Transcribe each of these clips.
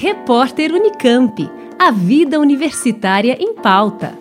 Repórter Unicamp. A vida universitária em pauta.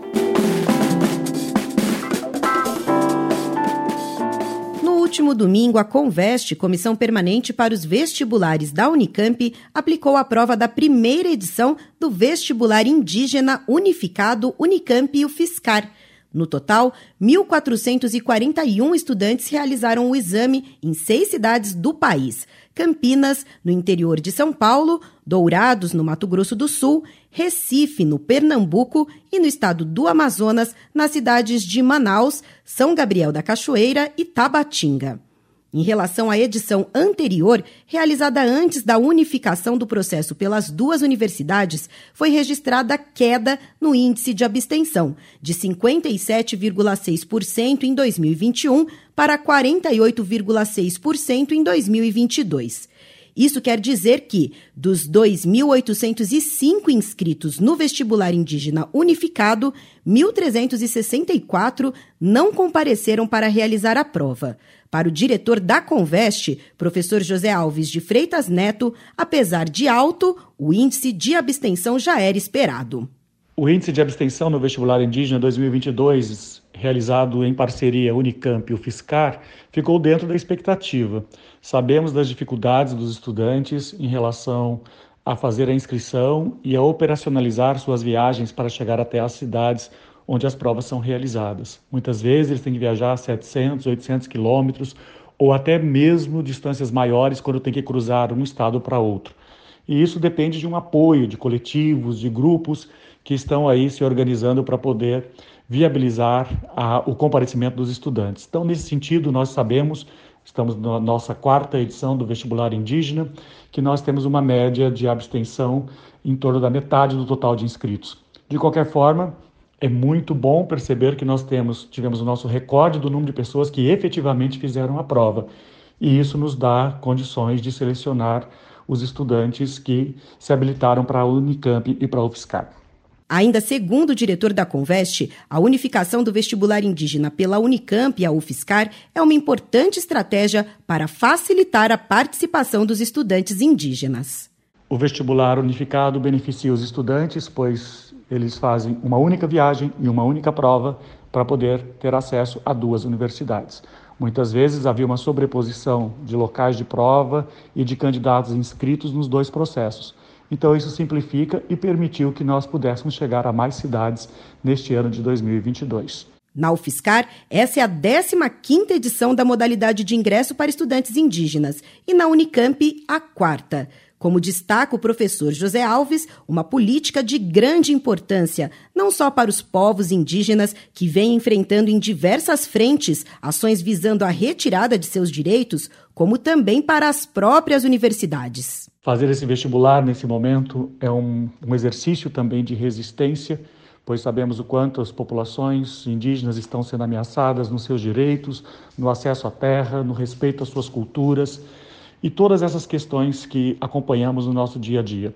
No último domingo, a Conveste, Comissão Permanente para os Vestibulares da Unicamp, aplicou a prova da primeira edição do Vestibular Indígena Unificado Unicamp e o Fiscar. No total, 1.441 estudantes realizaram o exame em seis cidades do país. Campinas, no interior de São Paulo, Dourados, no Mato Grosso do Sul, Recife, no Pernambuco e no estado do Amazonas, nas cidades de Manaus, São Gabriel da Cachoeira e Tabatinga. Em relação à edição anterior, realizada antes da unificação do processo pelas duas universidades, foi registrada queda no índice de abstenção, de 57,6% em 2021 para 48,6% em 2022. Isso quer dizer que, dos 2.805 inscritos no vestibular indígena unificado, 1.364 não compareceram para realizar a prova. Para o diretor da Conveste, professor José Alves de Freitas Neto, apesar de alto, o índice de abstenção já era esperado. O índice de abstenção no vestibular indígena 2022, realizado em parceria Unicamp e o Fiscar, ficou dentro da expectativa. Sabemos das dificuldades dos estudantes em relação a fazer a inscrição e a operacionalizar suas viagens para chegar até as cidades onde as provas são realizadas. Muitas vezes eles têm que viajar 700, 800 quilômetros ou até mesmo distâncias maiores quando tem que cruzar um estado para outro. E isso depende de um apoio de coletivos, de grupos que estão aí se organizando para poder viabilizar a, o comparecimento dos estudantes. Então, nesse sentido, nós sabemos, estamos na nossa quarta edição do vestibular indígena, que nós temos uma média de abstenção em torno da metade do total de inscritos. De qualquer forma, é muito bom perceber que nós temos, tivemos o nosso recorde do número de pessoas que efetivamente fizeram a prova. E isso nos dá condições de selecionar os estudantes que se habilitaram para a Unicamp e para a UFSCar. Ainda segundo o diretor da Conveste, a unificação do vestibular indígena pela Unicamp e a UFSCar é uma importante estratégia para facilitar a participação dos estudantes indígenas. O vestibular unificado beneficia os estudantes, pois eles fazem uma única viagem e uma única prova para poder ter acesso a duas universidades. Muitas vezes havia uma sobreposição de locais de prova e de candidatos inscritos nos dois processos. Então, isso simplifica e permitiu que nós pudéssemos chegar a mais cidades neste ano de 2022. Na UFSCar, essa é a 15ª edição da modalidade de ingresso para estudantes indígenas e na Unicamp, a quarta. Como destaca o professor José Alves, uma política de grande importância, não só para os povos indígenas que vêm enfrentando em diversas frentes ações visando a retirada de seus direitos, como também para as próprias universidades. Fazer esse vestibular nesse momento é um, um exercício também de resistência, pois sabemos o quanto as populações indígenas estão sendo ameaçadas nos seus direitos, no acesso à terra, no respeito às suas culturas e todas essas questões que acompanhamos no nosso dia a dia.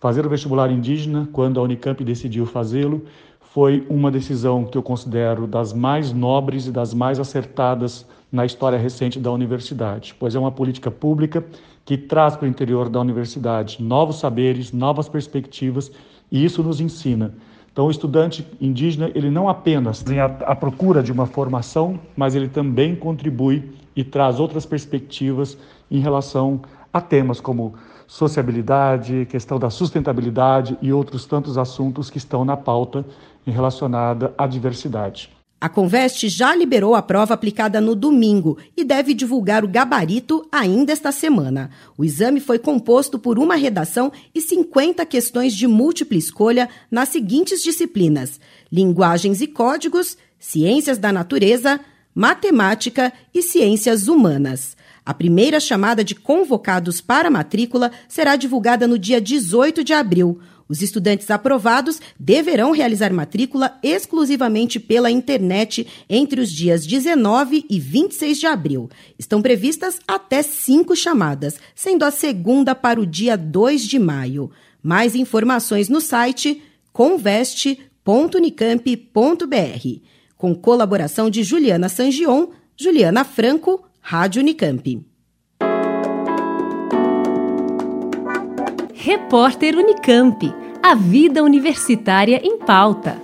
Fazer o vestibular indígena, quando a Unicamp decidiu fazê-lo, foi uma decisão que eu considero das mais nobres e das mais acertadas na história recente da universidade, pois é uma política pública que traz para o interior da universidade novos saberes, novas perspectivas, e isso nos ensina. Então, o estudante indígena, ele não apenas tem a, a procura de uma formação, mas ele também contribui e traz outras perspectivas em relação a temas como sociabilidade, questão da sustentabilidade e outros tantos assuntos que estão na pauta relacionada à diversidade. A Conveste já liberou a prova aplicada no domingo e deve divulgar o gabarito ainda esta semana. O exame foi composto por uma redação e 50 questões de múltipla escolha nas seguintes disciplinas: linguagens e códigos, ciências da natureza, matemática e ciências humanas. A primeira chamada de convocados para matrícula será divulgada no dia 18 de abril. Os estudantes aprovados deverão realizar matrícula exclusivamente pela internet entre os dias 19 e 26 de abril. Estão previstas até cinco chamadas, sendo a segunda para o dia 2 de maio. Mais informações no site conveste.unicamp.br. Com colaboração de Juliana Sangion, Juliana Franco, Rádio Unicamp. Repórter Unicamp. A vida universitária em pauta.